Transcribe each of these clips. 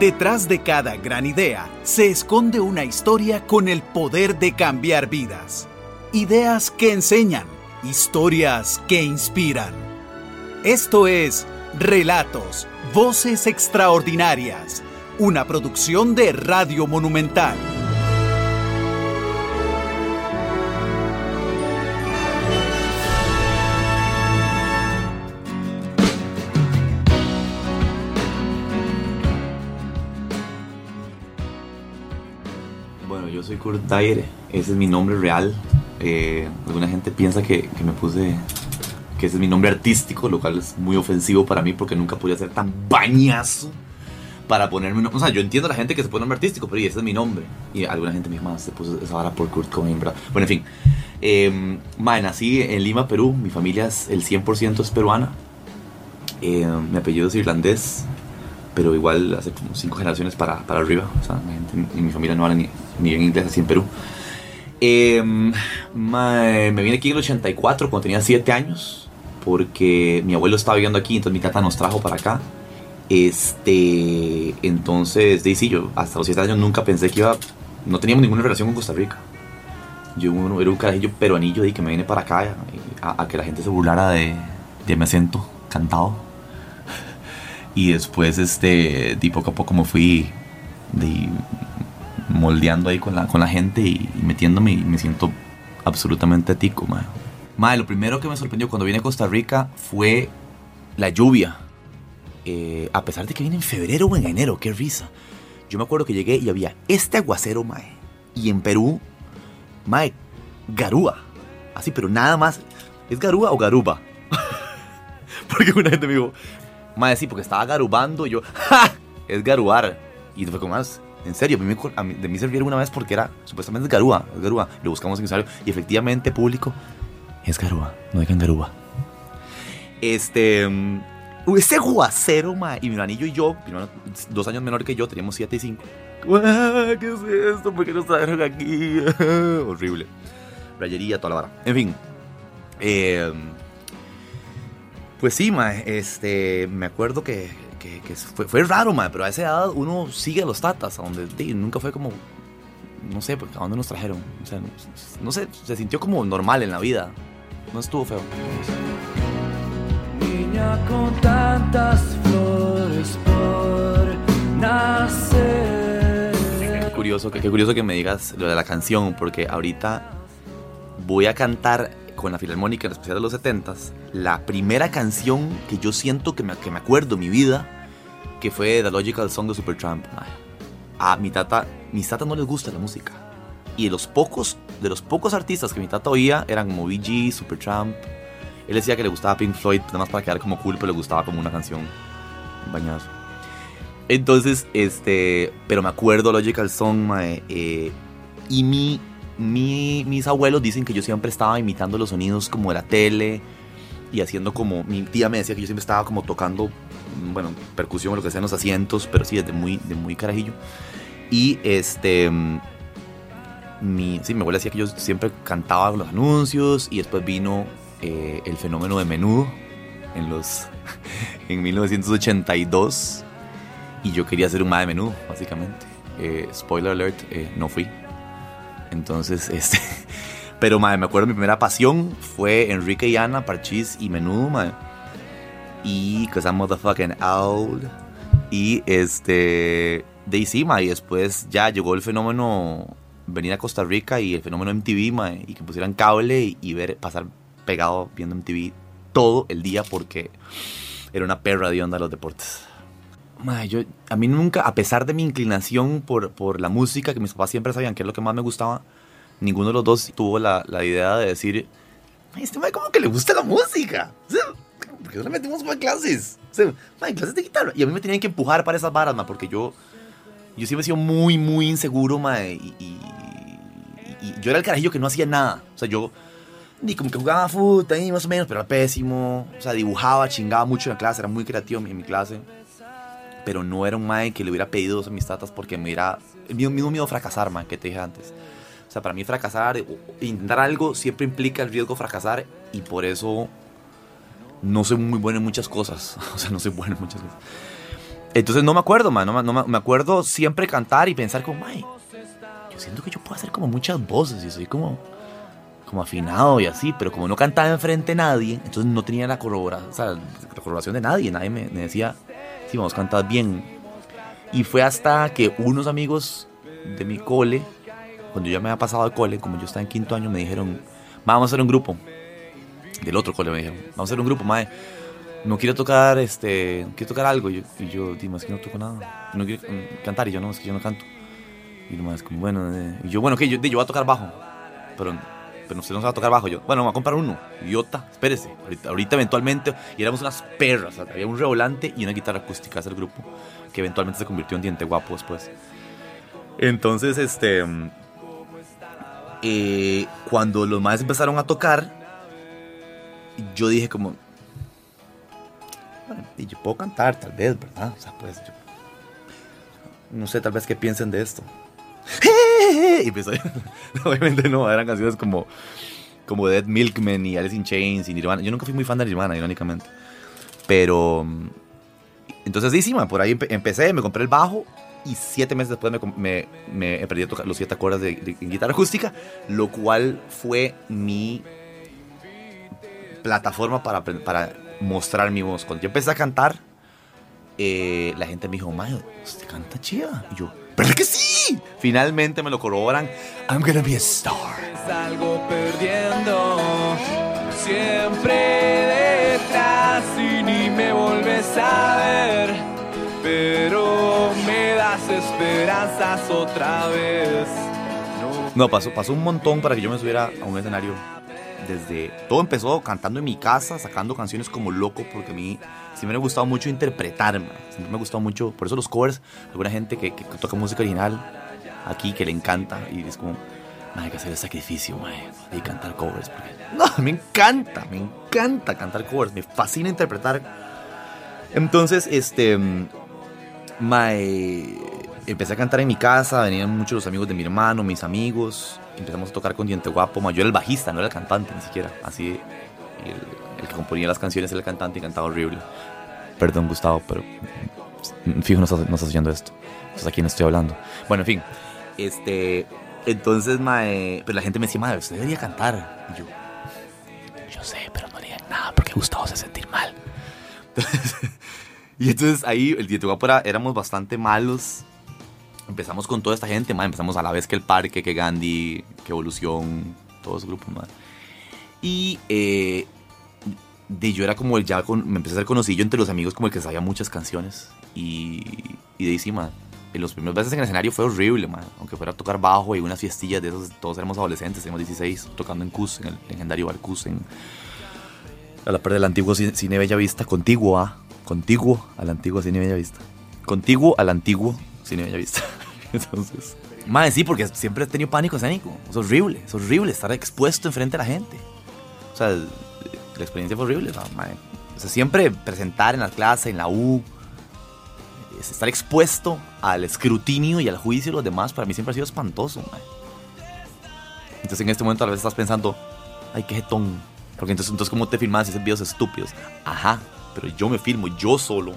Detrás de cada gran idea se esconde una historia con el poder de cambiar vidas. Ideas que enseñan, historias que inspiran. Esto es Relatos, Voces Extraordinarias, una producción de Radio Monumental. Kurt Dyer, ese es mi nombre real. Eh, alguna gente piensa que, que me puse que ese es mi nombre artístico, lo cual es muy ofensivo para mí porque nunca podía ser tan bañazo para ponerme un. O sea, yo entiendo a la gente que se pone nombre artístico, pero ese es mi nombre. Y alguna gente misma se puso esa vara por Kurt Cobain, ¿verdad? Bueno, en fin. Eh, mae, nací en Lima, Perú. Mi familia es el 100% es peruana. Eh, mi apellido es irlandés, pero igual hace como cinco generaciones para, para arriba. O sea, en mi familia no habla ni, ni bien inglés así en Perú. Eh, mae, me vine aquí en el 84 cuando tenía 7 años porque mi abuelo estaba viviendo aquí, entonces mi tata nos trajo para acá. Este, entonces, de yo hasta los 7 años nunca pensé que iba, no teníamos ninguna relación con Costa Rica. Yo era un carajillo peruanillo de que me vine para acá a, a que la gente se burlara de, de mi acento cantado. Y después, este, de poco a poco me fui de, moldeando ahí con la, con la gente y, metiéndome y me siento absolutamente tico. Madre, lo primero que me sorprendió cuando vine a Costa Rica fue la lluvia. Eh, a pesar de que vine en febrero o en enero, qué risa. Yo me acuerdo que llegué y había este aguacero, mae. Y en Perú, mae, garúa. Así, pero nada más. ¿Es garúa o garuba? porque una gente me dijo, mae, sí, porque estaba garubando. Y yo, ¡ja! Es garuar. Y fue como más. En serio, de mí sirvieron una vez porque era supuestamente es garúa. Es garúa. Lo buscamos en usuario. Y efectivamente, público, es garúa, no digan garúa. Este. Um, ese guacero, ma. Y mi anillo y yo, dos años menor que yo, teníamos 7 y 5. ¿Qué es esto? ¿Por qué nos trajeron aquí? Horrible. Rayería, toda la vara. En fin. Eh, pues sí, ma. Este. Me acuerdo que. que, que fue, fue, raro, ma. Pero a esa edad uno sigue a los tatas. A donde nunca fue como. No sé, ¿a dónde nos trajeron? O sea, no, no sé, se sintió como normal en la vida. No estuvo feo. Niña con tantas flores por nacer. Qué curioso, qué, qué curioso que me digas lo de la canción, porque ahorita voy a cantar con la Filarmónica, en especial de los 70s, la primera canción que yo siento que me, que me acuerdo en mi vida, que fue The Logical Song de Supertramp. A mi tata, mis tatas no les gusta la música. Y de los pocos, de los pocos artistas que mi tata oía eran como BG, Supertramp. Él decía que le gustaba Pink Floyd, nada más para quedar como cool, pero le gustaba como una canción bañazo. Entonces, este, pero me acuerdo Logical Song, mae, eh, y mi, mi, mis abuelos dicen que yo siempre estaba imitando los sonidos como de la tele y haciendo como, mi tía me decía que yo siempre estaba como tocando, bueno, percusión o lo que sea en los asientos, pero sí, desde muy, de muy carajillo. Y este, mi, sí, mi abuela decía que yo siempre cantaba los anuncios y después vino eh, el fenómeno de menudo en los en 1982 y yo quería ser un más de menudo básicamente eh, spoiler alert eh, no fui entonces este pero madre, me acuerdo mi primera pasión fue Enrique y Ana Parchís y menudo madre. y cause I'm motherfucking old y este de encima y después ya llegó el fenómeno venir a Costa Rica y el fenómeno MTV mae, y que pusieran cable y, y ver pasar pegado viendo MTV todo el día porque era una perra de onda los deportes. Madre, yo, a mí nunca, a pesar de mi inclinación por, por la música, que mis papás siempre sabían que es lo que más me gustaba, ninguno de los dos tuvo la, la idea de decir, este madre como que le gusta la música. O sea, ¿Por qué no le metimos más clases? O sea, madre, clases de guitarra. Y a mí me tenían que empujar para esas varas, madre, porque yo, yo siempre he sido muy, muy inseguro, madre, y, y, y, y yo era el carajillo que no hacía nada. O sea, yo ni como que jugaba fútbol ahí más o menos, pero era pésimo. O sea, dibujaba, chingaba mucho en la clase, era muy creativo en mi clase. Pero no era un mae que le hubiera pedido a mis tatas porque me era el mismo, miedo a fracasar, mae, que te dije antes. O sea, para mí fracasar, intentar algo siempre implica el riesgo de fracasar y por eso no soy muy bueno en muchas cosas. O sea, no soy bueno en muchas cosas. Entonces no me acuerdo, man. No, no me- acuerdo siempre cantar y pensar como, "Mae, yo siento que yo puedo hacer como muchas voces y soy como, como afinado y así, pero como no cantaba enfrente de nadie, entonces no tenía la, corrobora, o sea, la corroboración de nadie. Nadie me, me decía, sí, vos cantas bien. Y fue hasta que unos amigos de mi cole, cuando yo ya me había pasado de cole, como yo estaba en quinto año, me dijeron, "Ma, vamos a hacer un grupo. Del otro cole me dijeron, vamos a hacer un grupo, mae. No quiero tocar, este, quiero tocar algo. Y yo, y yo es que no toco nada. No quiero mm, cantar. Y yo, no, es que yo no canto. Y nomás como, bueno, eh, y yo, bueno, que yo, di, yo voy a tocar bajo. Pero, pero usted no se va a tocar bajo. Yo, bueno, me voy a comprar uno. Idiota, espérese. Ahorita, ahorita eventualmente, y éramos unas perras. o sea, había un revolante y una guitarra acústica, ese grupo. Que eventualmente se convirtió en Diente Guapo después. Entonces, este. eh, cuando los más empezaron a tocar, yo dije como, bueno, y yo puedo cantar, tal vez, ¿verdad? O sea, pues yo. No sé, tal vez qué piensen de esto. Y empezó. Obviamente no, eran canciones como. Como Dead Milkman y Alice in Chains y Nirvana. Yo nunca fui muy fan de Nirvana, irónicamente. Pero. mm, Entonces, sí, por ahí empe- empecé, me compré el bajo. Y siete meses después me, me, me aprendí a tocar los siete acordes de, guitarra acústica. Lo cual fue mi plataforma para, para mostrar mi voz. Cuando yo empecé a cantar, eh, la gente me dijo, Mayo, usted canta chida. Y yo, ¿verdad que sí? Finalmente me lo corroboran. I'm gonna be a star. Salgo perdiendo, siempre detrás y ni me volves a ver. Pero me das esperanzas otra vez. No No, pasó, pasó un montón para que yo me subiera a un escenario. Desde. Todo empezó cantando en mi casa, sacando canciones como loco, porque a mí siempre me ha gustado mucho interpretar, man. Siempre me ha gustado mucho. Por eso los covers, alguna gente que, toca música original aquí que le encanta y es como. "Man, hay que hacer el sacrificio, mae, y cantar covers. No, me encanta, me encanta cantar covers, me fascina interpretar. Entonces, este. empecé a cantar en mi casa, venían muchos los amigos de mi hermano, mis amigos. Empezamos a tocar con Diente Guapo. mae, Yo era el bajista, no era el cantante ni siquiera. Así, el, el que componía las canciones era el cantante y cantaba horrible. Perdón, Gustavo, pero. mm, Fijo, no estás, no estás oyendo esto. Entonces, ¿a quién estoy hablando? Bueno, en fin. Este. Entonces, mae. Pero la gente me decía, madre, usted debería cantar. Y yo. Yo sé, pero no digan nada porque Gustavo se sentir mal. y entonces ahí, el Diente Guapo era- éramos bastante malos. Empezamos con toda esta gente, mae. Empezamos a la vez que el Parque, que Gandhi, que Evolución, todos esos grupos, mae. Y. eh, de yo era como el ya con, me empecé a hacer conocido entre los amigos como el que sabía muchas canciones y, y de ahí sí, los primeros veces en el escenario fue horrible, man. Aunque fuera a tocar bajo y unas fiestillas de esos, todos éramos adolescentes, teníamos 16, tocando en Cus, en el legendario bar Cus, en, a la par del antiguo Cine Bella Vista, contiguo a, contiguo al antiguo Cine Bella Vista. Contiguo al antiguo Cine Bella Vista. Entonces, man, sí, porque siempre he tenido pánico escénico. Es horrible, es horrible estar expuesto enfrente a la gente. O sea, la experiencia fue horrible. o sea, mae. O sea, siempre presentar en la clase, en la U, es estar expuesto al escrutinio y al juicio de los demás, para mí siempre ha sido espantoso. mae. Entonces en este momento a veces estás pensando, ay, qué jetón. Porque entonces, entonces ¿cómo te filmas haces videos estúpidos? Ajá, pero yo me filmo yo solo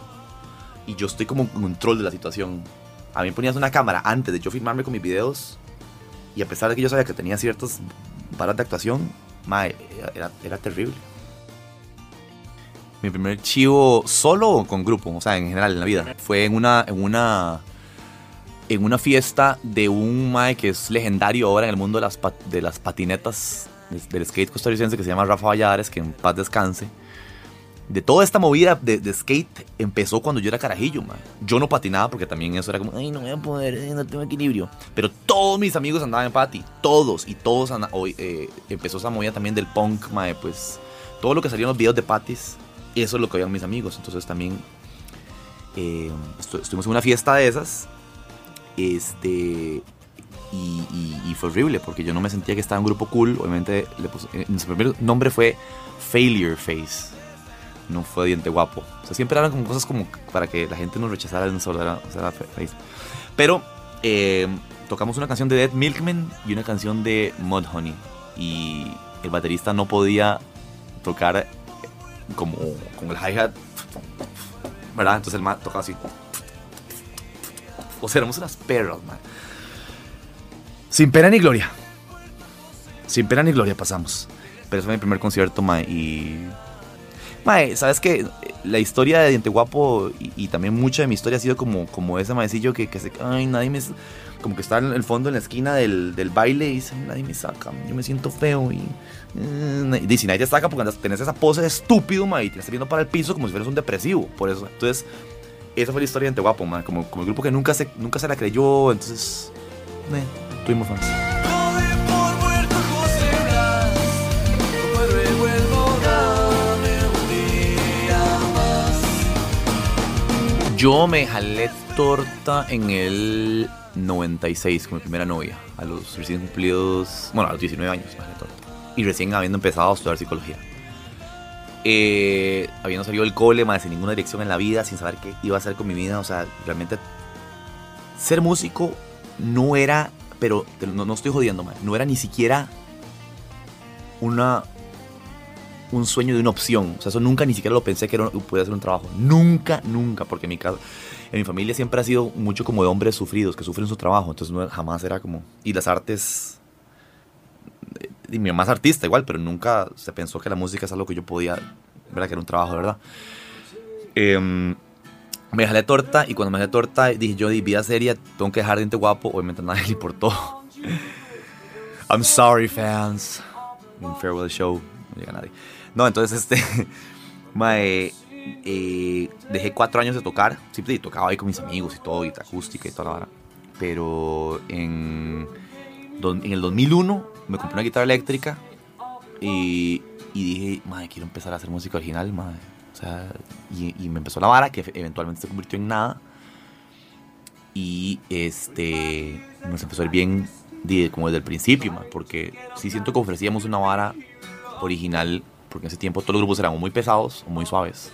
y yo estoy como en control de la situación. A mí me ponías una cámara antes de yo filmarme con mis videos y a pesar de que yo sabía que tenía ciertas varas de actuación, mae, era- era, terrible. Mi primer chivo solo o con grupo, o sea, en general en la vida, fue en una, en una, en una fiesta de un mae que es legendario ahora en el mundo de las, de las patinetas, del skate costarricense que se llama Rafa Valladares, que en paz descanse. De toda esta movida de, de skate empezó cuando yo era carajillo, mae. Yo no patinaba porque también eso era como, ay, no voy a poder, eh, no tengo equilibrio. Pero todos mis amigos andaban en pati, todos, y todos hoy, eh, empezó esa movida también del punk, mae, pues todo lo que salía en los videos de patis, eso es lo que oían mis amigos. Entonces también eh, estu- estuvimos en una fiesta de esas. Este. Y, y- y fue horrible porque yo no me sentía que estaba en un grupo cool. Obviamente, le puse, eh, primer nombre fue Failure Face. No fue Diente Guapo. O sea, siempre eran como cosas como para que la gente nos rechazara en solo era, o sea, era Face. Pero eh, tocamos una canción de Dead Milkman y una canción de Mudhoney. Y el baterista no podía tocar como con el hi-hat, ¿verdad? Entonces el man tocaba así. O sea, éramos unas perras, man. Sin pena ni gloria. Sin pena ni gloria pasamos. Pero ese fue mi primer concierto, ma, y... Mae, ¿sabes qué? La historia de Diente Guapo y, también mucha de mi historia ha sido como, como ese maecillo que, que se... Ay, nadie me... Como que está en el fondo, en la esquina del, del baile y dice, nadie me saca, yo me siento feo y... eh, y dice, nadie te saca porque tenés esa pose de estúpido, mae, y te estás viendo para el piso como si fueras un depresivo, por eso. Entonces, esa fue la historia de Diente Guapo, mae, como, como el grupo que nunca se, nunca se la creyó, entonces... Eh, tuvimos fans. Yo me jalé torta en el 96 con mi primera novia, a los recién cumplidos, bueno, a los 19 años me jalé torta. Y recién habiendo empezado a estudiar psicología. Eh, habiendo salido del cole, más sin ninguna dirección en la vida, sin saber qué iba a hacer con mi vida, o sea, realmente ser músico no era, pero no, no estoy jodiendo, man, no era ni siquiera una un sueño de una opción. O sea, eso nunca ni siquiera lo pensé que era, podía ser un trabajo. Nunca, nunca, porque en mi casa, en mi familia siempre ha sido mucho como de hombres sufridos, que sufren su trabajo. Entonces no, jamás era como... Y las artes... eh, Y mi mamá es artista igual, pero nunca se pensó que la música es algo que yo podía... ¿Verdad? Que era un trabajo, ¿verdad? Em, me jalé torta y cuando me jalé torta dije yo, de vida seria, tengo que dejar de gente guapo. Obviamente nadie le importó. I'm sorry, fans. Farewell Show no llega nadie. No, entonces este. mae, eh, dejé cuatro años de tocar. Siempre tocaba ahí con mis amigos y todo, y acústica y toda la vara. Pero en, en el 2001 me compré una guitarra eléctrica y, y dije, madre, quiero empezar a hacer música original, madre. O sea, y, me empezó la vara que eventualmente se convirtió en nada. Y este, nos empezó a bien como desde el principio, ma, porque sí siento que ofrecíamos una vara original, porque en ese tiempo todos los grupos eran muy pesados o muy suaves.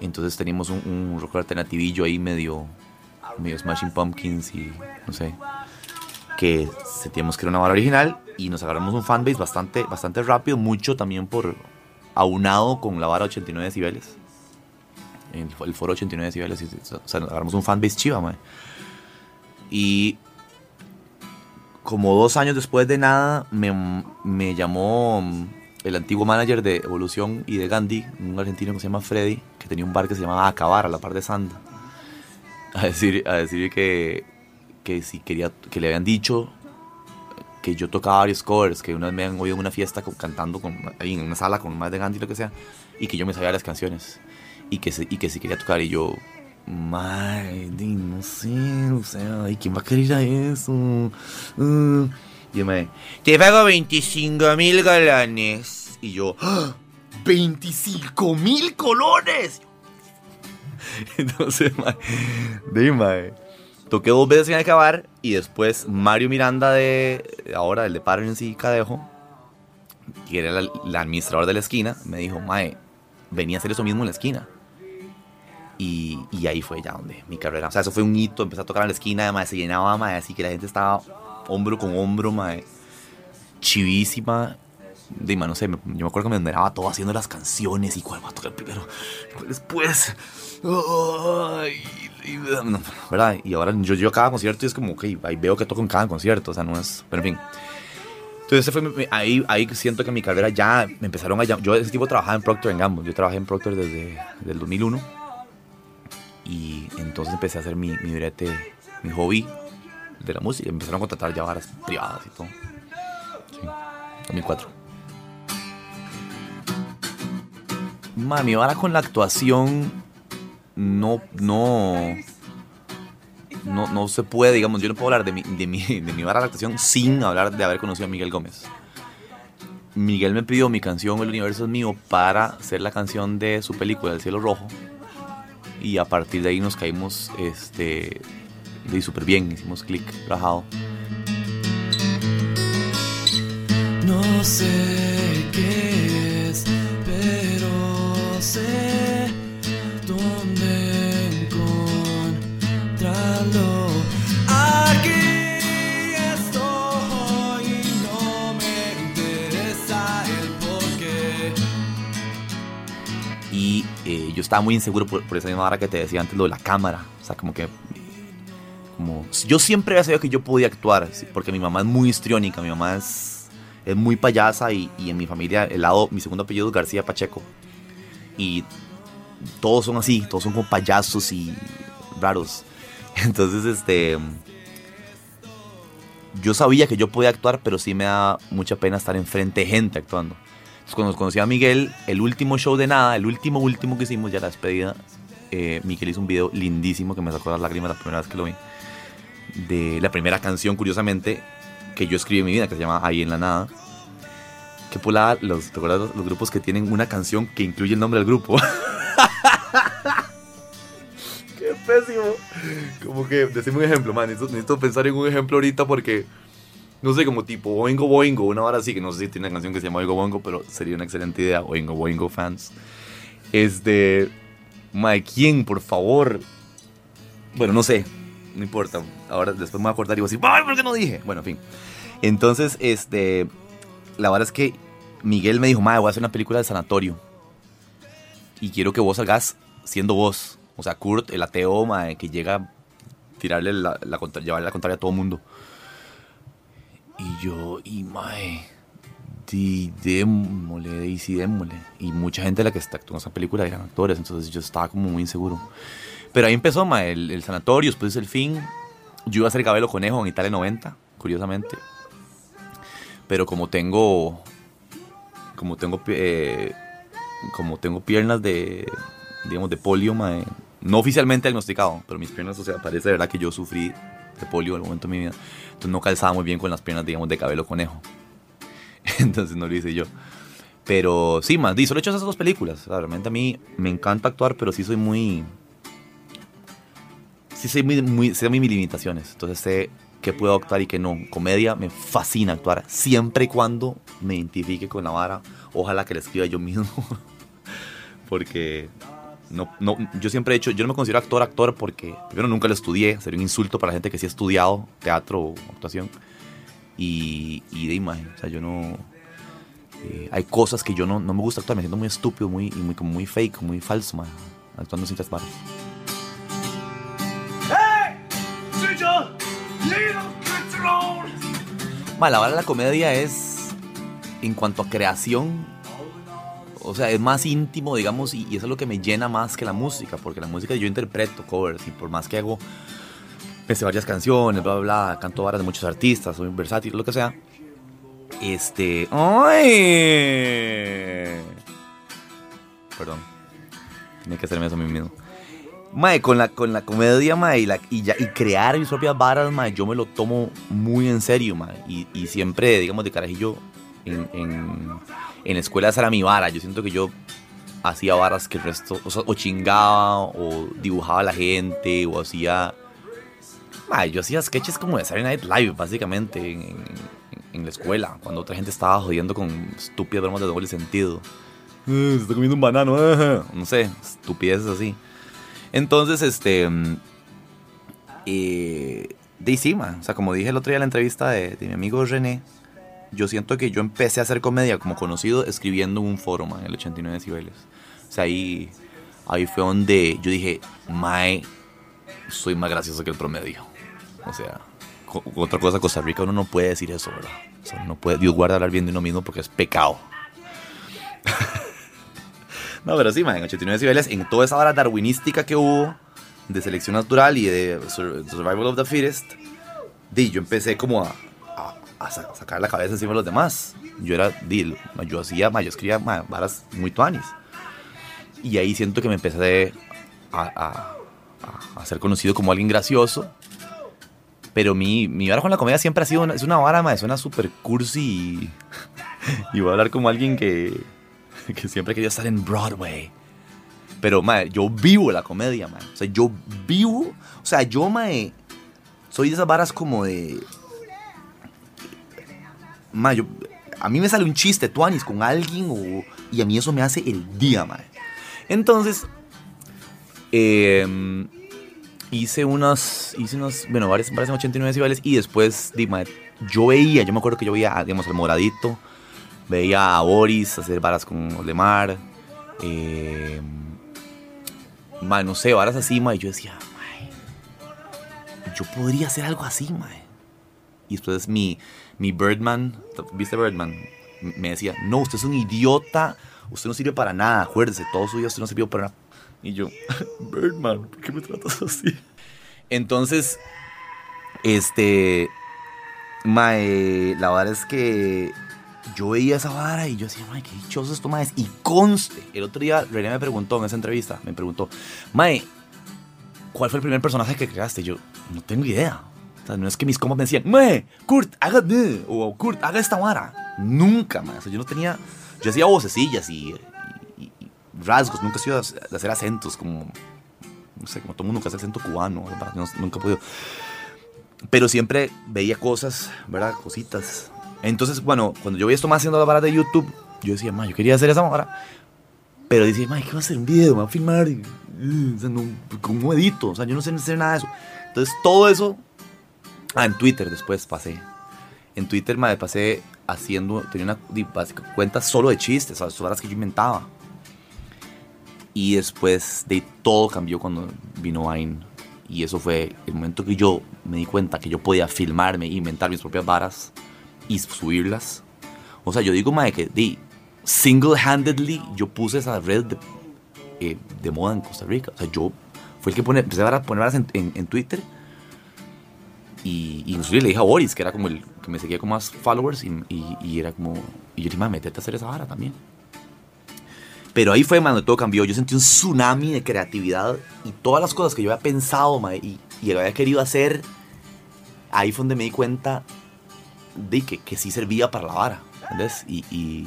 Entonces teníamos un, un rock alternativillo ahí medio, medio Smashing Pumpkins y no sé, que sentíamos que era una vara original y nos agarramos un fanbase bastante, bastante rápido, mucho también por aunado con la vara 89 decibeles. El, el foro 89 decibeles, o sea, nos agarramos un fanbase chiva, mae. Y como dos años después de nada, me, me llamó el antiguo manager de Evolución y de Gandhi, un argentino que se llama Freddy, que tenía un bar que se llamaba Acabar, a la par de Sanda, a decir, a decir que, que si quería, que le habían dicho que yo tocaba varios covers, que una vez me han oído en una fiesta cantando con, ahí en una sala con más de Gandhi, lo que sea, y que yo me sabía las canciones, y que, y que si quería tocar, y yo, Madre, no sé, o sea, ¿y quién va a querer eso? Uh, y me, te pago 25 mil galones. Y yo, ¡Ah! ¡25 mil colones! Entonces, mae, de mae, toqué dos veces sin acabar y después Mario Miranda de ahora, el de Parents y Cadejo, que era el, administrador de la esquina, me dijo, mae, venía a hacer eso mismo en la esquina. Y, ahí fue ya donde mi carrera, o sea, eso fue un hito, empecé a tocar en la esquina, mae, se llenaba, así que la gente estaba hombro con hombro, mae, chivísima. De, no sé, yo me acuerdo que me enderaba todo haciendo las canciones y cuál va a tocar primero, cuál después. Y- no, ¿verdad? Y ahora yo, yo a cada concierto y es como, ok, ahí veo que toco en cada concierto, o sea, no es, pero en fin. Entonces fue mi- ahí, ahí siento que mi carrera ya me empezaron a. Yo ese tipo trabajaba en Procter Gamble. Yo trabajé en Procter desde, desde el 2001. Y entonces empecé a hacer mi, mi brete, mi hobby de la música. Empezaron a contratar ya varas privadas y todo. Sí, 2004. Mami, ahora con la actuación no, no, no, no se puede, digamos, yo no puedo hablar de mi, de mi, de mi vara de actuación sin hablar de haber conocido a Miguel Gómez. Miguel me pidió mi canción El universo es mío para hacer la canción de su película El cielo rojo. Y a partir de ahí nos caímos este, de súper bien, hicimos clic, rajado. No sé qué es, pero sé dónde encontrarlo. Aquí estoy y no me interesa el porqué. Y eh, yo estaba muy inseguro por, por esa misma hora que te decía antes, lo de la cámara. O sea, como que Yo siempre había sabido que yo podía actuar, sí, porque mi mamá es muy histriónica, mi mamá es, es muy payasa y, y en mi familia, el lado, mi segundo apellido es García Pacheco. Y todos son así, todos son como payasos y raros. Entonces, este... Yo sabía que yo podía actuar, pero sí me da mucha pena estar enfrente de gente actuando. Cuando conocí a Miguel, el último show de nada, el último, último que hicimos, ya la despedida, eh, Miguel hizo un video lindísimo que me sacó las lágrimas la primera vez que lo vi. De la primera canción, curiosamente, que yo escribí en mi vida, que se llama Ahí en la Nada. Qué pulada, los, ¿te acuerdas los, grupos que tienen una canción que incluye el nombre del grupo? Qué pésimo. Como que, decime un ejemplo, man. Necesito, necesito pensar en un ejemplo ahorita porque, no sé, como tipo Oingo Boingo, una hora así, que no sé si tiene una canción que se llama Oingo Boingo, pero sería una excelente idea. Oingo Boingo fans. Este. Mae, ¿quién, por favor? Bueno, no sé. No importa. Ahora después me voy a acordar y voy a decir, ¡ay, por qué no dije! Bueno, en fin. Entonces, este. La verdad es que Miguel me dijo, Mae, voy a hacer una película de sanatorio. Y quiero que vos salgas siendo vos. O sea, Kurt, el ateo, mae, que llega a tirarle la, la, llevarle la contraria a todo mundo. Y yo, y mae, di, démosle, y sí, démosle. Y mucha gente de la que está actuando en esa película eran actores, entonces yo estaba como muy inseguro. Pero ahí empezó, mae, el, el sanatorio, después el fin. Yo iba a ser Gabelo Conejo en Italia 90, curiosamente. Pero como tengo, como tengo, eh, como tengo piernas de, digamos, de polio, mae, no oficialmente diagnosticado, pero mis piernas, o sea, parece de verdad que yo sufrí de polio en algún momento de mi vida. Entonces no calzaba muy bien con las piernas, digamos, de cabello conejo. Entonces no lo hice yo. Pero sí, más, solo he hecho esas dos películas. O sea, realmente a mí me encanta actuar, pero sí soy muy... Sí soy muy, muy, sé mis limitaciones. Entonces sé que puedo actuar y que no. Comedia me fascina actuar, siempre y cuando me identifique con la vara. Ojalá que la escriba yo mismo. Porque no, no, yo siempre he hecho, yo no me considero actor, actor porque primero nunca lo estudié, sería un insulto para la gente que sí ha estudiado teatro o actuación. Y, y de imagen, o sea, yo no... eh, hay cosas que yo no, no me gusta actuar, me siento muy estúpido, muy, muy, muy fake, muy falso, man, actuando sin varas. Ma, la vara de la comedia es, en cuanto a creación, o sea, es más íntimo, digamos, y, eso es lo que me llena más que la música, porque la música yo interpreto covers y por más que hago pensé varias canciones, bla, bla, bla, canto varas de muchos artistas, soy versátil, lo que sea. Este. ¡Ay! Perdón. Tenía que hacerme eso a mí mismo. Mae, con la, con la comedia, mae, y, la- y, ya- y crear mis propias varas, mae, yo me lo tomo muy en serio, mae. Y, y siempre, digamos, de carajillo, en, en, en la escuela esa era mi vara. Yo siento que yo hacía varas que el resto, o, sea, o chingaba, o dibujaba a la gente, o hacía... Mae, yo hacía sketches como de Saturday Night Live, básicamente, en, en- en la escuela, cuando otra gente estaba jodiendo con estúpidas bromas de doble sentido. "Eh, se está comiendo un banano, ajá". no sé, estupideces así. Entonces, este. Eh, de encima, o sea, como dije el otro día en la entrevista de, de mi amigo René, yo siento que yo empecé a hacer comedia como conocido escribiendo en un foro, man, en el 89 decibeles. O sea, ahí, ahí fue donde yo dije, Mae, soy más gracioso que el promedio. O sea, co- otra cosa, Costa Rica uno no puede decir eso, ¿verdad? O sea, no puede, Dios guarda hablar bien de uno mismo porque es pecado. No, pero sí, man, en 89 decibeles, en toda esa hora darwinística que hubo de selección natural y de sur- survival of the fittest, yo empecé como a, a- a sa- sacar la cabeza encima de los demás. Yo era, di, yo hacía, yo escribía ma, varas muy tuanis. Y ahí siento que me empecé a, a- ser conocido como alguien gracioso. Pero mi, mi vara con la comedia siempre ha sido una, es una vara, ma, suena súper cursi y voy a hablar como alguien que, que siempre quería estar en Broadway. Pero, mae, yo vivo la comedia, mae. O sea, yo vivo. O sea, yo, mae, soy de esas varas como de. Mae. A mí me sale un chiste, tuanis, con alguien o, y a mí eso me hace el día, mae. Entonces, eh, hice unas, hice unas, bueno, varias, varias en 89 decibelios y después, di, mae, yo veía, yo me acuerdo que yo veía, digamos, al Moradito, veía a Boris hacer varas con Olemar, eh, mae, no sé, varas así, mae, y yo decía, yo podría hacer algo así, mae. Y después mi, mi Birdman, ¿viste Birdman? Me decía, no, usted es un idiota, usted no sirve para nada, acuérdese, todo su vida usted no sirvió para nada. Y yo, Birdman, ¿por qué me tratas así? Entonces, este, mae, la verdad es que yo veía esa vara y yo decía, mae, qué dichoso esto, mae. Y conste, el otro día René me preguntó en esa entrevista, me preguntó, mae, ¿cuál fue el primer personaje que creaste? Yo, no tengo idea. O sea, no es que mis compas me decían, mae, Kurt, haga o Kurt, haga esta vara. Nunca, mae. O sea, yo no tenía, yo hacía vocecillas y, y- y rasgos, nunca he sido de hacer acentos como, no sé, como todo mundo que hace acento cubano. Yo nunca he podido pero siempre veía cosas, ¿verdad? Cositas. Entonces, bueno, cuando yo veía esto más haciendo la vara de YouTube, yo decía, ma, yo quería hacer esa vara. Pero decía, ma, ¿qué va a hacer un video? ¿Me va a filmar? Uh, o sea, no, ¿Cómo edito? O sea, yo no sé hacer nada de eso. Entonces, todo eso. Ah, en Twitter después pasé. En Twitter me pasé haciendo, tenía una cuenta solo de chistes, o sea, varas que yo inventaba. Y después de todo cambió cuando vino Vine. Y eso fue el momento que yo me di cuenta que yo podía filmarme, inventar mis propias varas y subirlas. O sea, yo digo, mae, que di, single-handedly yo puse esa red de, eh, moda en Costa Rica. O sea, yo fue el que pone, empecé a poner varas en, en- Twitter. Y, y inclusive le dije a Boris, que era como el que me seguía con más followers. Y, y- era como, y yo dije, mae, metete a hacer esa vara también. Pero ahí fue cuando todo cambió. Yo sentí un tsunami de creatividad y todas las cosas que yo había pensado mae, y, y había querido hacer, ahí fue donde me di cuenta de que, que sí servía para la vara. ¿Entendés? Y, y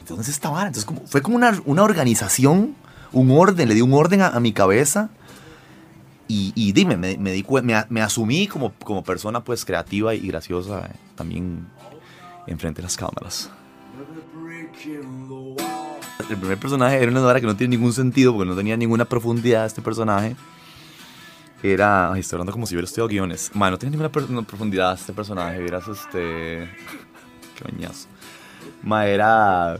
entonces esta vara. Entonces como, fue como una, una organización, un orden, le di un orden a, a mi cabeza. Y, y dime, me, me, di me, me asumí como, como persona pues creativa y graciosa eh, también enfrente de las cámaras. El primer personaje era una vara que no tiene ningún sentido porque no tenía ninguna profundidad este personaje. Era. Ay, estoy hablando como si hubiera estudiado guiones. Man, no tiene ninguna profundidad este personaje. Vieras este. Qué bañazo. Ma, era.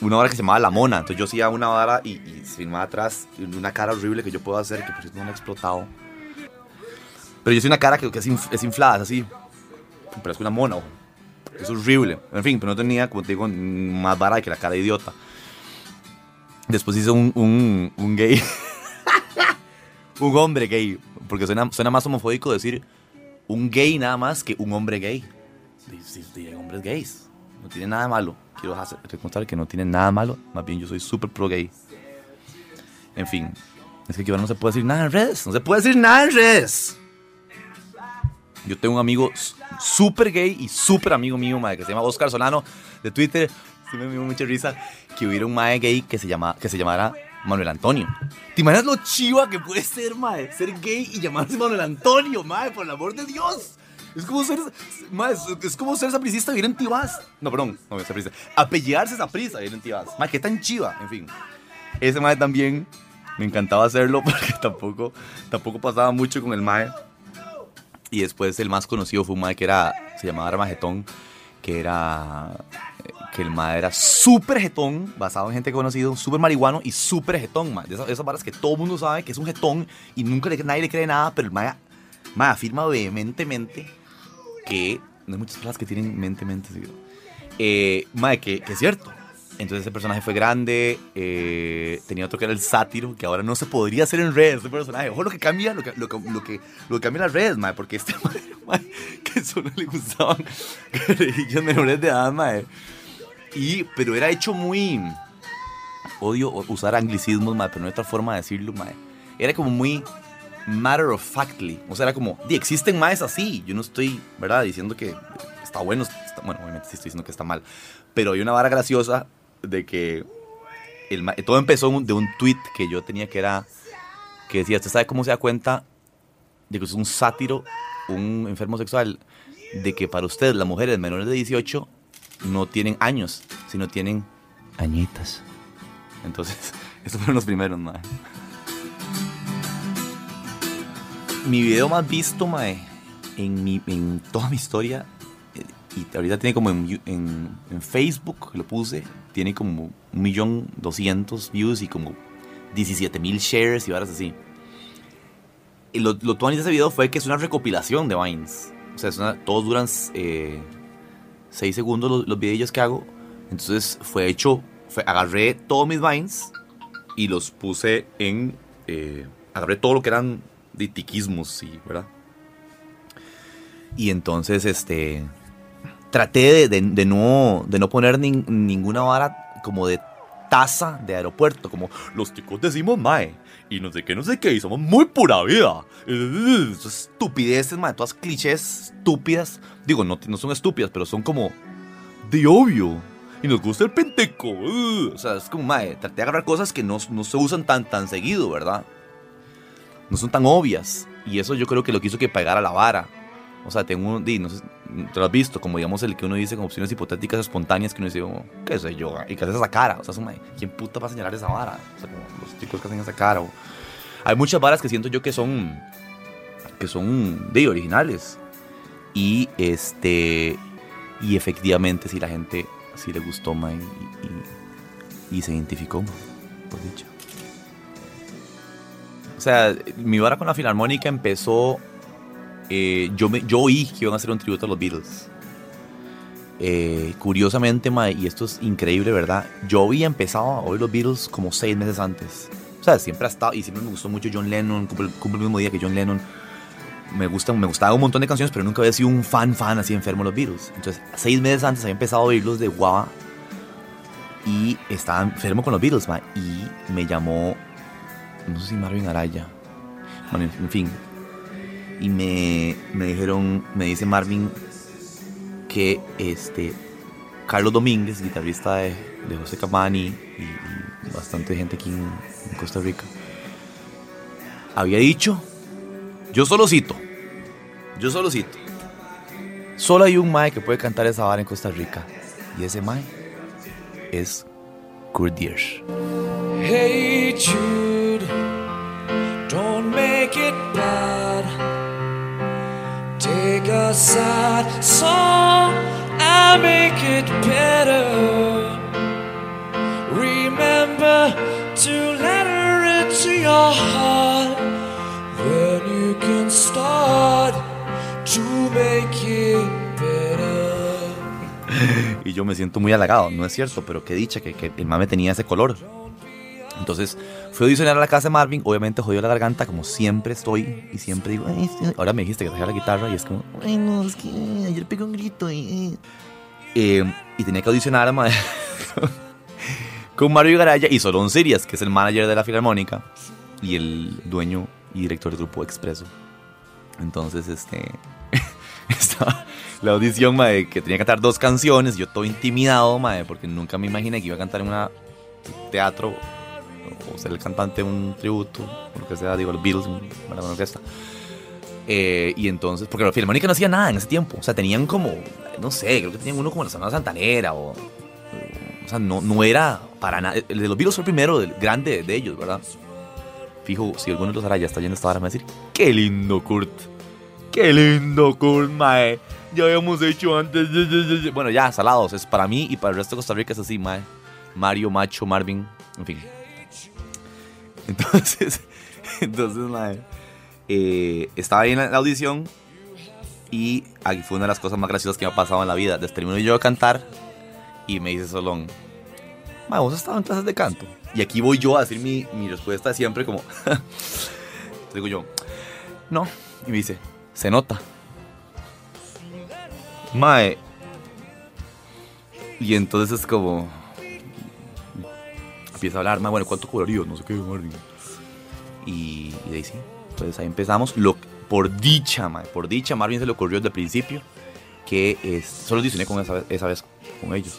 Una vara que se llamaba La Mona. Entonces yo hacía una vara y, se filmaba atrás una cara horrible que yo puedo hacer que por cierto no me ha explotado. Pero yo soy una cara que, es, inf- es inflada, es así. Pero es una mona. Es horrible. En fin, pero no tenía, como te digo, más vara que la cara idiota. Después hice un gay. un hombre gay. Porque suena, suena más homofóbico decir un gay nada más que un hombre gay. Sí, sí, hay hombres gays. No tiene nada malo. Quiero recordar que no tiene nada malo. Más bien yo soy súper pro gay. En fin. Es que ahora no se puede decir nada en redes. No se puede decir nada en redes. Yo tengo un amigo súper gay y súper amigo mío, madre, que se llama Oscar Solano de Twitter. Sí me dio mucha risa que hubiera un mae gay que se, llama, que se llamara Manuel Antonio. ¿Te imaginas lo chiva que puede ser, mae? Ser gay y llamarse Manuel Antonio, mae, por el amor de Dios. Es como ser, es, como ser sapricista vivir en. No, perdón, no sapricista. Apellidarse saprista vivir en Tibás. Mae, qué tan chiva, en fin. Ese mae también me encantaba hacerlo porque tampoco, tampoco pasaba mucho con el mae. Y después el más conocido fue un mae que era, se llamaba Armagetón, que era, que el mae era súper jetón, basado en gente conocida, súper marihuano y súper jetón, mae. De esas, esas varas que todo el mundo sabe que es un jetón y nunca nadie le cree nada, pero el mae afirma vehementemente que, no hay muchas palabras que tienen mente, mente, sí, eh, que, que es cierto. Entonces ese personaje fue grande, eh, tenía otro que era el sátiro, que ahora no se podría hacer en redes, este personaje. Ojo lo que cambia, lo que, lo que, lo que, lo que cambia las redes, mae, porque este mae, que solo le gustaban carajillos menores de edad, mae. Y, pero era hecho muy, odio usar anglicismos, mae, pero no hay otra forma de decirlo, mae. Era como muy matter of factly, o sea, era como, di, existen maes así, yo no estoy, ¿verdad?, diciendo que está bueno, está- bueno, obviamente sí estoy diciendo que está mal, pero hay una vara graciosa de que el todo empezó de un tweet que yo tenía que era que decía, ¿usted sabe cómo se da cuenta de que es un sátiro, un enfermo sexual, de que para usted las mujeres menores de 18 no tienen años, sino tienen añitas? Entonces, estos fueron los primeros, mae. Mi video más visto, mae, en, mi, en toda mi historia, eh, y ahorita tiene como en, en, en Facebook, lo puse, tiene como un millón doscientos views y como 17 mil shares y varas así. y lo, lo tuanis de ese video fue que es una recopilación de Vines. O sea, es una- todos duran 6 segundos los, los que hago. Entonces fue hecho, fue- agarré todos mis Vines y los puse en... eh, agarré todo lo que eran de tiquismos, ¿verdad? Y entonces, este... Traté de, de- no, de no poner nin- ninguna vara como de taza de aeropuerto, como los ticos decimos mae, y no sé qué, no sé qué, y somos muy pura vida. Estupideces, mae, todas clichés estúpidas. Digo, no, no son estúpidas, pero son como de obvio. Y nos gusta el penteco. O sea, es como, mae, traté de agarrar cosas que no, no se usan tan, tan seguido, ¿verdad? No son tan obvias. Y eso yo creo que lo que hizo que pegara la vara. O sea, tengo un. No sé, visto, como digamos el que uno dice con opciones hipotéticas espontáneas que uno dice, como, ¿qué sé yo? Y que haces esa cara. O sea, mae, ¿quién puta va a señalar esa vara? O sea, como los chicos que hacen esa cara. Hay muchas varas que siento yo que son. que son de originales. Y este. Y efectivamente, si la gente sí le gustó, mae, y, y- se identificó, mae, por dicho. O sea, mi vara con la filarmónica empezó. Eh, yo, me, yo oí que iban a hacer un tributo a los Beatles. Eh, curiosamente, y esto es increíble, ¿verdad? Yo había empezado a oír los Beatles como seis meses antes. O sea, siempre ha estado, y siempre me gustó mucho John Lennon, cumple, cumple el mismo día que John Lennon. Me, gustan, me gustaba un montón de canciones, pero nunca había sido un fan, fan así enfermo de los Beatles. Entonces, seis meses antes había empezado a oírlos de guava y estaba enfermo con los Beatles, mae, y me llamó, no sé si Marvin Araya, bueno, en fin. Y me, me dijeron, me dice Marvin que este Carlos Domínguez, guitarrista de, de José Camani y, bastante gente aquí en, Costa Rica, había dicho, yo solo cito, yo solo cito, solo hay un mae que puede cantar esa vara en Costa Rica y ese mae es Kurt. Hey a sad song and make it better. Remember to let her into your heart. Then you can start to make it better. Y yo me siento muy halagado, no es cierto, pero qué dicha que, que el mame tenía ese color. Entonces fui a audicionar a la casa de Marvin, obviamente jodió la garganta, como siempre estoy, y siempre digo, "Ay, sí". ahora me dijiste que trajera la guitarra, y es como, ay no, es que ayer pegué un grito. Y, y tenía que audicionar ma, con Mario Garaya y Solón Sirias, que es el manager de la Filarmónica, y el dueño y director del grupo Expreso. Entonces, este. estaba la audición, mae, que tenía que cantar dos canciones. Yo todo intimidado, mae, porque nunca me imaginé que iba a cantar en un teatro o ser el cantante un tributo, o lo que sea, digo, los Beatles, una orquesta. Eh, y entonces, porque la Filarmónica no hacía nada en ese tiempo. O sea, tenían como, no sé, creo que tenían uno como la Sonora Santanera o. O sea, no, no era para nada. El de los Beatles fue el primero, el grande de ellos, ¿verdad? Fijo, si alguno de los ya está yendo esta hora, me va a decir: ¡Qué lindo, Kurt! ¡Qué lindo, Kurt, mae! Ya habíamos hecho antes. Bueno, ya, salados. Es para mí y para el resto de Costa Rica es así, mae. Mario, Macho, Marvin, en fin. Entonces, entonces, mae. eh, estaba ahí en la audición y aquí fue una de las cosas más graciosas que me ha pasado en la vida. Desde termino yo de cantar y me dice Solón, mae, vos has estado en clases de canto. Y aquí voy yo a decir mi, mi respuesta siempre como, digo yo, no. Y me dice, se nota. Mae. Y entonces es como. Empieza a hablar, mae, bueno, ¿cuánto cobraría? No sé qué. Y, y de ahí sí. Entonces ahí empezamos. Lo, por dicha, mae, por dicha, Marvin se le ocurrió desde el principio que es, solo audicioné con esa, esa vez con ellos.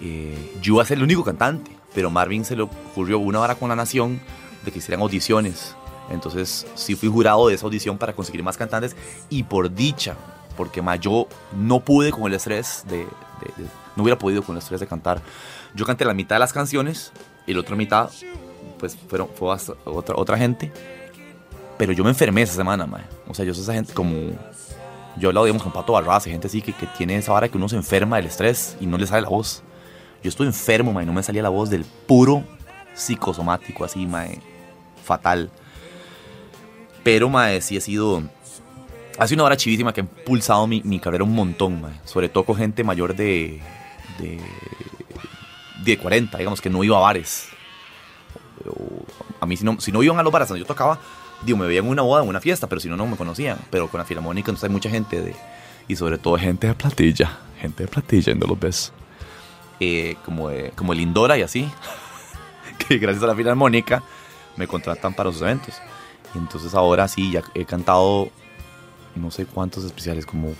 Eh, yo iba a ser el único cantante, pero Marvin se le ocurrió una vara con la nación de que hicieran audiciones. Entonces sí fui jurado de esa audición para conseguir más cantantes y por dicha, porque ma, yo no pude con el estrés de, de- de- no hubiera podido con el estrés de cantar. Yo canté la mitad de las canciones y la otra mitad pues fueron, fue otra, otra gente. Pero yo me enfermé esa semana, ma. O sea, yo soy esa gente como... Yo he hablado, digamos, con Pato Barras gente así que, que tiene esa vara que uno se enferma del estrés y no le sale la voz. Yo estoy enfermo, ma, y no me salía la voz del puro psicosomático, así, ma, fatal. Pero, mae, sí ha sido... Ha sido una hora chivísima que ha impulsado mi, mi carrera un montón, mae. Sobre todo con gente mayor de... de... de 40, digamos, que no iba a bares. A mí si no, si no iban a los bares donde yo tocaba, digo, me veían en una boda, en una fiesta, pero si no, no me conocían. Pero con la Filarmónica entonces hay mucha gente de... Y sobre todo gente de platilla. Gente de platilla, no los ves. Eh, como, de, como el Indora y así. que gracias a la Filarmónica me contratan para sus eventos. Y entonces ahora sí, ya he cantado no sé cuántos especiales, como,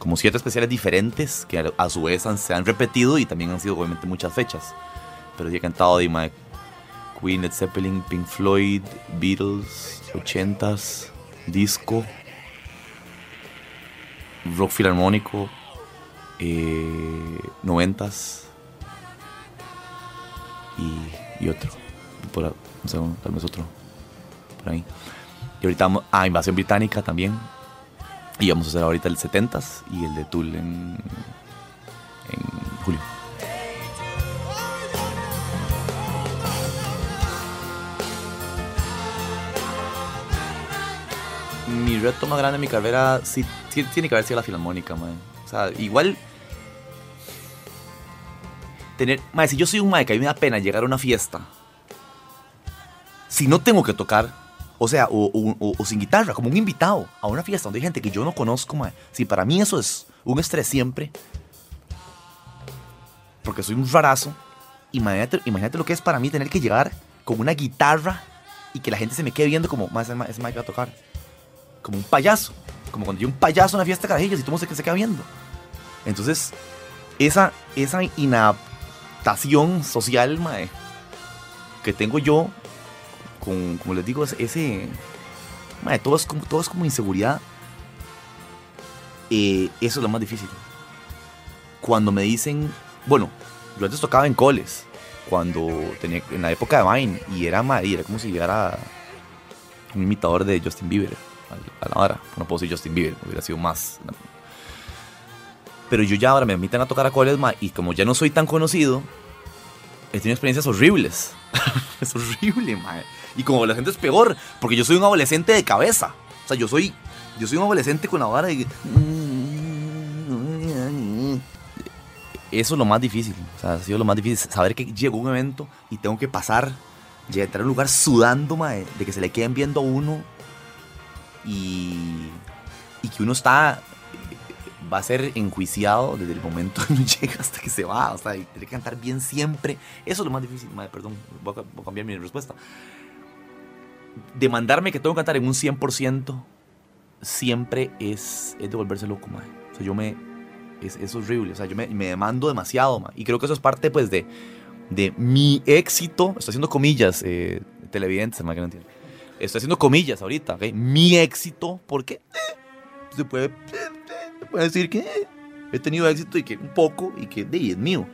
como siete especiales diferentes que a, su vez han- se han repetido y también han sido obviamente muchas fechas. Pero sí he cantado de mae, Queen, Led Zeppelin, Pink Floyd, Beatles, 80s, disco, rock filarmónico, eh, 90s y, y otro. Por, no sé, tal vez otro. Por ahí. Y ahorita a Invasión Británica también. Y vamos a hacer ahorita el 70s y el de Tool en, en julio. Mi reto más grande en mi carrera sí, tiene que haber sido la filarmónica, man. O sea, igual tener, mae, si yo soy un mae que a mí me da pena llegar a una fiesta, si no tengo que tocar, o sea, o, o- o- sin guitarra, como un invitado a una fiesta donde hay gente que yo no conozco, mae, si para mí eso es un estrés siempre, porque soy un rarazo, imagínate, imagínate lo que es para mí tener que llegar con una guitarra y que la gente se me quede viendo como, más mae que va a tocar, como un payaso, como cuando yo un payaso en una fiesta de carajillos y todo el mundo se, se queda viendo. Entonces, esa, esa inadaptación social, mae, que tengo yo, con, como les digo, ese, mae, todo, es como, todo es como inseguridad. Eh, eso es lo más difícil. Cuando me dicen, bueno, yo antes tocaba en coles, cuando tenía, en la época de Vine, y era, y era como si llegara un imitador de Justin Bieber a la hora. No puedo decir Justin Bieber, hubiera sido más. Pero yo ya ahora me invitan a tocar a coles, y como ya no soy tan conocido, he tenido experiencias horribles. es horrible, ma. Y como adolescente es peor, porque yo soy un adolescente de cabeza. O sea, yo soy, yo soy un adolescente con la vara de... Eso es lo más difícil. O sea, ha sido lo más difícil. Saber que llegó un evento y tengo que pasar, llegar a un lugar sudando, de que se le queden viendo a uno y, y que uno está va a ser enjuiciado desde el momento que uno llega hasta que se va, o sea, y tiene que cantar bien siempre. Eso es lo más difícil, madre, perdón, voy a, cambiar mi respuesta. Demandarme que tengo que cantar en un 100% siempre es, es de volverse loco, madre. O sea, yo me... Es, es horrible, o sea, yo me, me demando demasiado, madre. Y creo que eso es parte, pues, de, de mi éxito. Estoy haciendo comillas, eh, televidentes, que no entienden. Estoy haciendo comillas ahorita, ¿ok? Mi éxito, porque eh, se puede, se puede decir que he tenido éxito y que un poco y que de, es mío.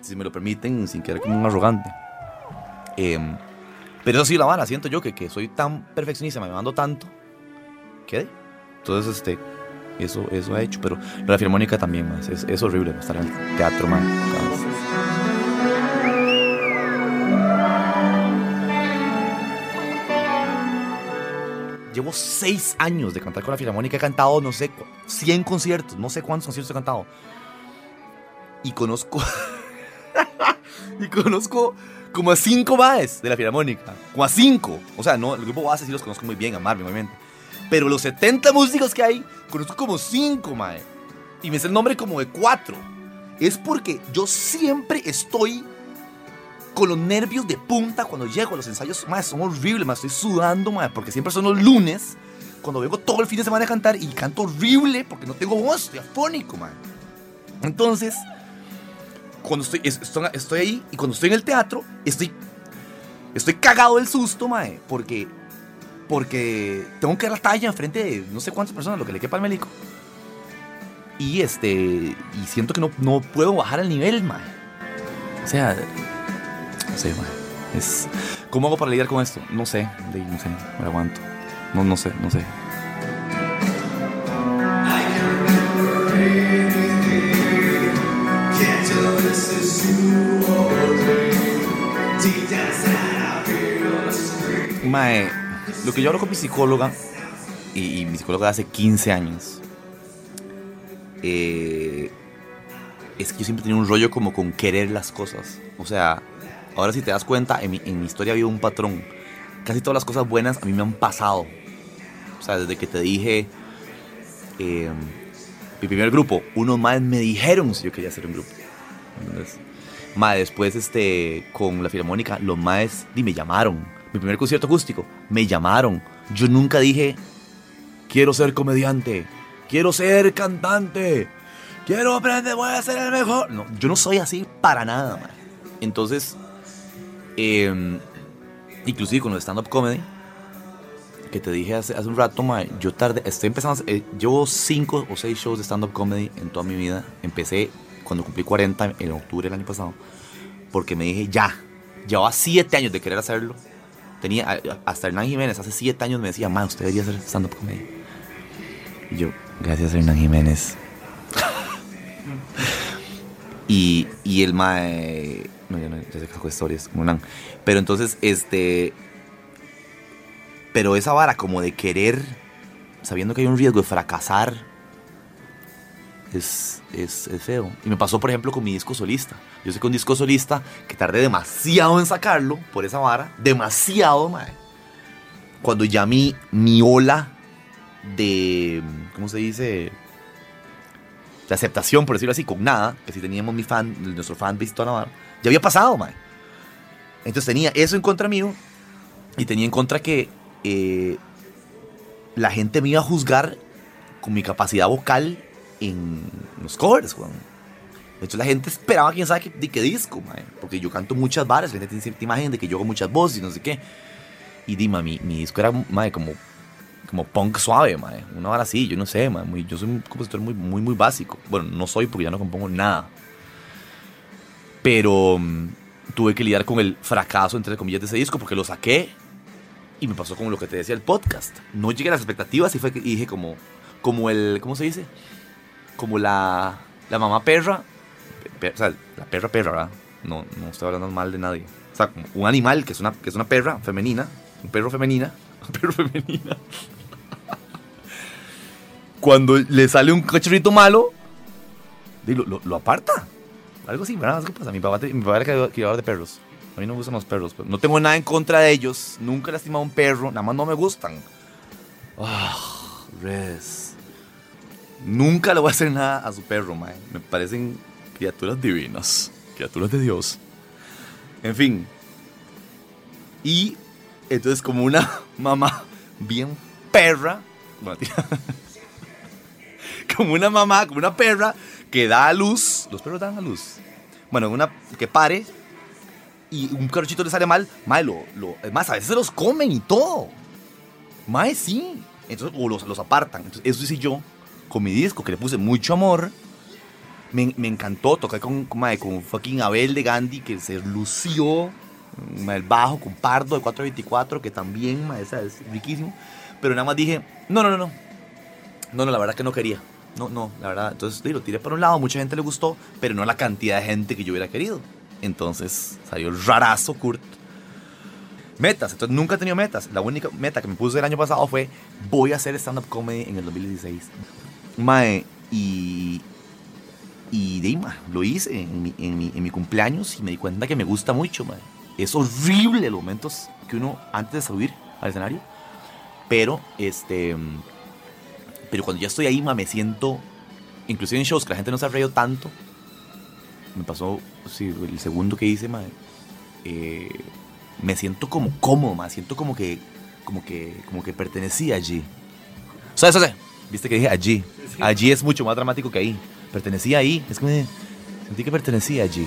Si me lo permiten, sin quedar como un arrogante. Em, pero eso sí la vara, siento yo que, que soy tan perfeccionista, me mando tanto, que. Entonces, este, eso, eso ha hecho. Pero la filarmónica también, más. Es, es horrible estar en el teatro, man. Llevo seis años de cantar con la Filarmónica. He cantado, no sé, cu- 100 conciertos. No sé cuántos conciertos he cantado. Y conozco. y conozco como a cinco baes de la Filarmónica. Como a cinco. O sea, no, el grupo base sí los conozco muy bien, a Marvin, obviamente. Pero los 70 músicos que hay, conozco como cinco, mae. Y me sé el nombre como de cuatro. Es porque yo siempre estoy con los nervios de punta cuando llego a los ensayos, mae, son horribles, mae, estoy sudando, mae, porque siempre son los lunes, cuando vengo todo el fin de semana a cantar y canto horrible porque no tengo voz, estoy afónico, mae. Entonces, cuando estoy, es- estoy, ahí y cuando estoy en el teatro, estoy, estoy cagado del susto, mae, porque, porque tengo que dar la talla enfrente de no sé cuántas personas, lo que le quepa al médico. Y este, y siento que no, no puedo bajar el nivel, mae. O sea, sé, mae. Es, ¿Cómo hago para lidiar con esto? No sé, de- no sé, me aguanto. No, no sé, no sé. Mae, lo que yo hablo con mi psicóloga, y, mi psicóloga hace 15 años, eh, es que yo siempre tenía un rollo como con querer las cosas. O sea, ahora si te das cuenta, en mi, en mi historia había un patrón. Casi todas las cosas buenas a mí me han pasado. O sea, desde que te dije, eh, mi primer grupo, unos más me dijeron si yo quería hacer un grupo. Ma, después este, con la Filarmónica, los y me llamaron. Mi primer concierto acústico, me llamaron. Yo nunca dije, quiero ser comediante, quiero ser cantante, quiero aprender, voy a ser el mejor. No, yo no soy así para nada, ma. Entonces, eh, inclusive con el stand-up comedy, que te dije hace, hace un rato, yo tarde, estoy empezando, eh, llevo cinco o seis shows de stand-up comedy en toda mi vida. Empecé cuando cumplí 40 en octubre del año pasado, porque me dije, ya, llevaba siete años de querer hacerlo. Tenía, hasta Hernán Jiménez hace siete años me decía, ma, usted debería hacer stand-up comedy. Y yo, gracias Hernán Jiménez. y, y el mae, no, ya, no, ya se sacó historias, como Hernán. Pero entonces, este, pero esa vara como de querer, sabiendo que hay un riesgo de fracasar, es, es, es feo. Y me pasó, por ejemplo, con mi disco solista. Yo sé que un disco solista que tardé demasiado en sacarlo por esa vara, demasiado, mae. Cuando ya mi, mi ola de, ¿cómo se dice? De aceptación, por decirlo así, con nada, que si teníamos mi fan, nuestro fan toda la vara, ya había pasado, mae. Entonces tenía eso en contra mío y tenía en contra que eh, la gente me iba a juzgar con mi capacidad vocal en los covers, weón. De hecho, la gente esperaba quién sabe de qué disco, mae. Porque yo canto muchas varas, la gente tiene cierta imagen de que yo hago muchas voces y no sé qué. Y dime, mi, mi disco era, mae, como, como punk suave, mae. Una vara así, yo no sé, mae. Muy, yo soy un compositor muy, muy, muy básico. Bueno, no soy porque ya no compongo nada. Pero mm, tuve que lidiar con el fracaso, entre comillas, de ese disco porque lo saqué y me pasó como lo que te decía el podcast. No llegué a las expectativas y fue que dije como, como el, ¿cómo se dice? Como la, la mamá perra, pe- pe- o sea, la perra perra, ¿verdad? No, no estoy hablando mal de nadie. O sea, un animal que es una, que es una perra femenina, un perro femenina, un perro femenina. Cuando le sale un cachorrito malo, lo- lo aparta. Algo así, ¿verdad? ¿Qué pasa? Mi papá, mi papá era de perros. A mí no me gustan los perros. pero no tengo nada en contra de ellos. Nunca he lastimado a un perro. Nada más no me gustan. Ah, res. Nunca le voy a hacer nada a su perro, mae. Me parecen criaturas divinas. Criaturas de Dios. En fin. Y entonces como una mamá bien perra. Bueno, tía. como una mamá, como una perra que da a luz. Los perros dan a luz. Bueno, una que pare y un carrochito le sale mal, mae, lo, lo, más, a veces se los comen y todo. Mae, sí. Entonces, o los, los apartan. Entonces, eso hice yo con mi disco, que le puse mucho amor. Me, me encantó tocar con, con, con fucking Abel de Gandhi, que se lució. El bajo con Pardo de 424, que también, mae, esa es riquísimo. Pero nada más dije, no, no, no, no. No, no, la verdad que no quería. No, no, la verdad. Entonces lo tiré por un lado, mucha gente le gustó, pero no la cantidad de gente que yo hubiera querido. Entonces salió el rarazo Kurt. Metas, entonces nunca he tenido metas. La única meta que me puse el año pasado fue voy a hacer stand-up comedy en el 2016. Mae, y. Y lo hice en mi, en, mi, en mi cumpleaños y me di cuenta que me gusta mucho, mae. Es horrible los momentos que uno antes de subir al escenario. Pero, este. Pero cuando ya estoy ahí, mae, me siento. Inclusive en shows que la gente no se ha reído tanto. Me pasó, sí, el segundo que hice, mae. eh, me siento como cómodo, mae. Siento como que. Como que. Como que pertenecía allí. O sea, eso. Viste que dije allí. Allí es mucho más dramático que ahí. Pertenecía ahí. Es que me. Sentí que pertenecía allí.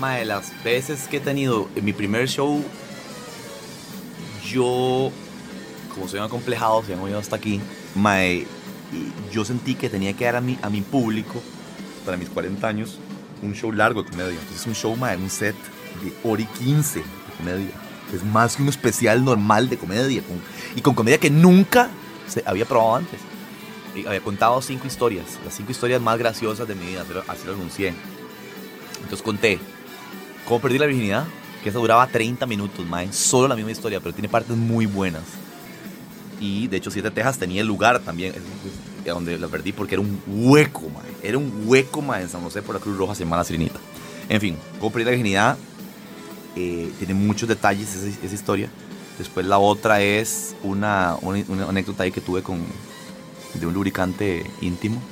Mae, las veces que he tenido en mi primer show, yo, como soy un acomplejado, si han oído hasta aquí, mae, yo sentí que tenía que dar a mi, a mi público, para mis 40 años, un show largo de comedia. Entonces, un show, mae, un set de hora y 15 de comedia. Es más que un especial normal de comedia, con- y con comedia que nunca se había probado antes. Y había contado cinco historias, las cinco historias más graciosas de mi vida, así lo- así lo anuncié. Entonces conté ¿Cómo perdí la virginidad? Que esa duraba 30 minutos, mae. Solo la misma historia, pero tiene partes muy buenas. Y de hecho, Siete Tejas tenía el lugar también donde la perdí porque era un hueco, mae. Era un hueco, mae, en San José por la Cruz Roja, se llama La Sirenita. En fin, ¿cómo perdí la virginidad? Eh, tiene muchos detalles esa, historia. Después la otra es una anécdota ahí que tuve con de un lubricante íntimo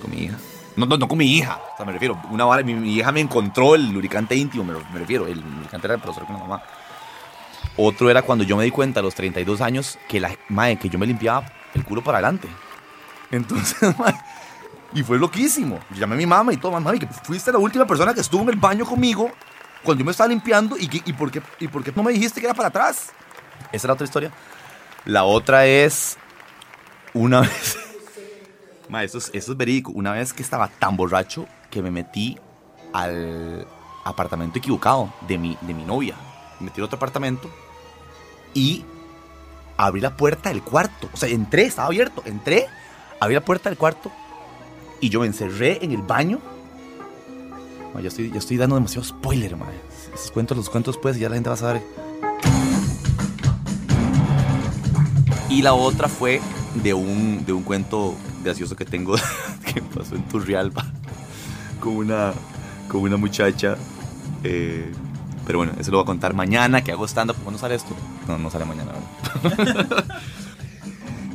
con mi hija. No, no, no con mi hija, o sea, me refiero. Una vara, mi, hija me encontró el lubricante íntimo, me, refiero. El lubricante era el profesor con la mamá. Otro era cuando yo me di cuenta a los 32 años que la madre, que yo me limpiaba el culo para adelante. Entonces, mae, y fue loquísimo. Yo llamé a mi mamá y todo, mami, que fuiste la última persona que estuvo en el baño conmigo cuando yo me estaba limpiando y, y, por, qué, y por qué no me dijiste que era para atrás. Esa es la otra historia. La otra es una vez. Ma, eso, es, eso es verídico. Una vez que estaba tan borracho que me metí al apartamento equivocado de mi, de mi novia. Me metí a otro apartamento y abrí la puerta del cuarto. O sea, entré, estaba abierto. Entré, abrí la puerta del cuarto y yo me encerré en el baño. Ya, estoy, ya estoy dando demasiado spoiler, ma. Esos cuentos los cuentos después y ya la gente va a saber. Y la otra fue de un, de un cuento gracioso que tengo que pasó en Turrialba con una, con una muchacha. Eh, pero bueno, eso lo voy a contar mañana que hago stand-up. ¿Cuándo sale esto? No, no sale mañana.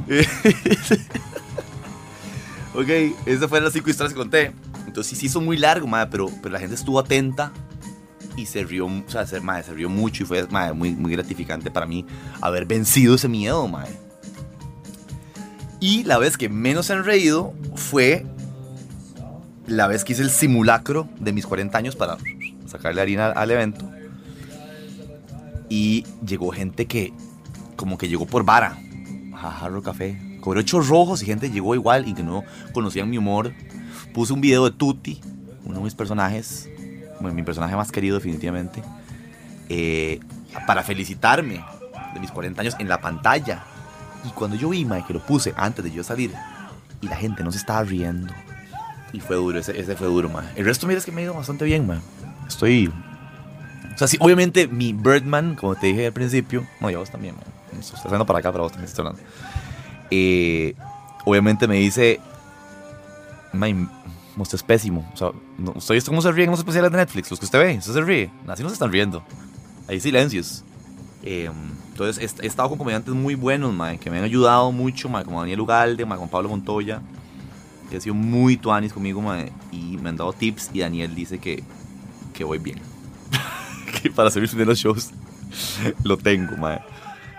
ok, esas fueron las cinco historias que conté. Entonces sí, sí hizo muy largo, madre, pero, pero la gente estuvo atenta y se rió, o sea, se, madre, se rió mucho y fue madre, muy, muy gratificante para mí haber vencido ese miedo, madre. Y la vez que menos han reído fue la vez que hice el simulacro de mis 40 años para sacarle harina al evento. Y llegó gente que, como que llegó por vara, a Jarro Café. Cobró ochos rojos y gente llegó igual y que no conocían mi humor. Puse un video de Tuti, uno de mis personajes, bueno, mi personaje más querido definitivamente, eh, para felicitarme de mis 40 años en la pantalla. Y cuando yo vi, mae, que lo puse antes de yo salir, y la gente no se estaba riendo. Y fue duro, ese, ese fue duro, mae. El resto, mira, es que me ha ido bastante bien, mae. Estoy. O sea, sí, obviamente mi Birdman, como te dije al principio, no, y a vos también, mae. Estoy haciendo para acá, pero vos también estoy hablando. Eh, obviamente me dice, mae, usted es pésimo. O sea, no, ¿usted cómo se ríen en los especiales de Netflix? Los que usted ve, usted se ríe. Así no se están riendo. Hay silencios. Eh, entonces he, he, estado con comediantes muy buenos, mae, que me han ayudado mucho, mae, como Daniel Ugalde, mae, con Pablo Montoya, que ha sido muy tuanis conmigo, mae, y me han dado tips y Daniel dice que, que voy bien. que para hacer mis primeros shows lo tengo, mae.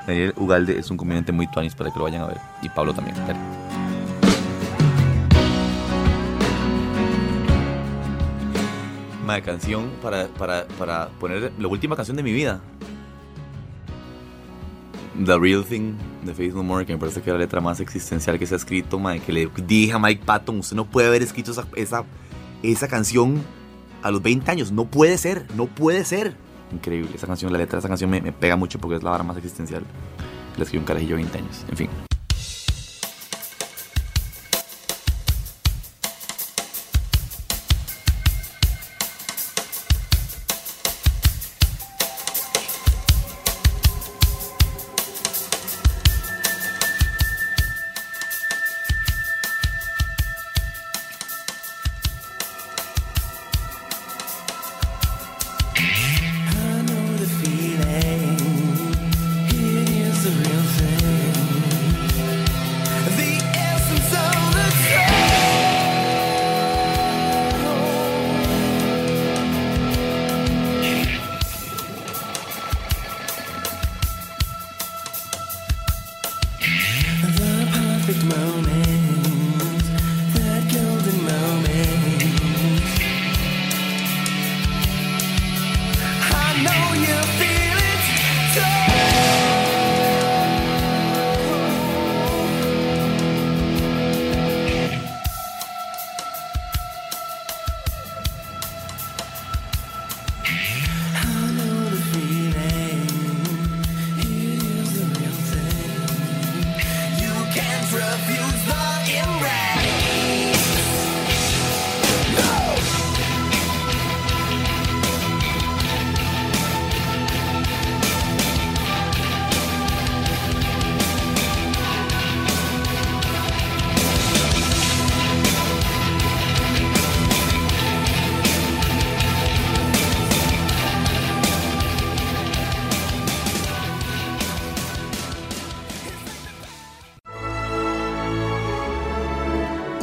Daniel Ugalde es un comediante muy tuanis para que lo vayan a ver. Y Pablo también. Mae, canción para, para, para poner la última canción de mi vida. The Real Thing de Faith No More, que me parece que es la letra más existencial que se ha escrito, madre, que le dije a Mike Patton, usted no puede haber escrito esa, esa, esa canción a los 20 años, no puede ser, no puede ser. Increíble, esa canción, la letra de esa canción me, me pega mucho porque es la vara más existencial. La escribió un carajillo de 20 años, en fin.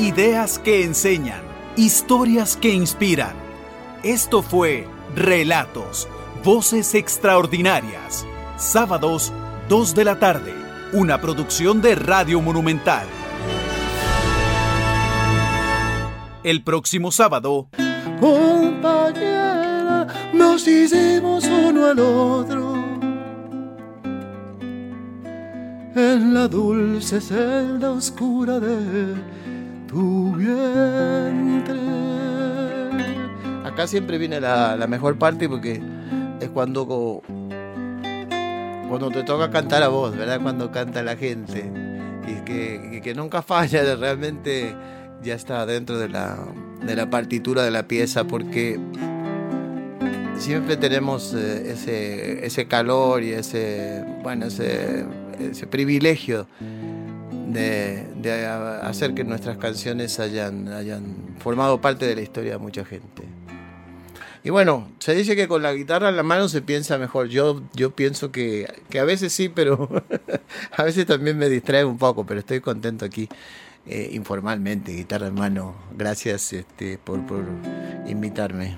Ideas que enseñan, historias que inspiran. Esto fue Relatos, Voces Extraordinarias. Sábados, 2 de la tarde. Una producción de Radio Monumental. El próximo sábado. Compañera, nos hicimos uno al otro. En la dulce celda oscura de Acá siempre viene la, mejor parte porque es cuando, cuando te toca cantar a vos, ¿verdad? Cuando canta la gente. Y que, que nunca falla, realmente ya está dentro de la, de la partitura de la pieza porque siempre tenemos eh, ese, ese calor y ese, bueno, ese, ese privilegio de, hacer que nuestras canciones hayan, hayan formado parte de la historia de mucha gente. Y bueno, se dice que con la guitarra en la mano se piensa mejor. Yo, yo pienso que, que a veces sí, pero a veces también me distrae un poco, pero estoy contento aquí eh, informalmente, guitarra en mano. Gracias este, por, por invitarme.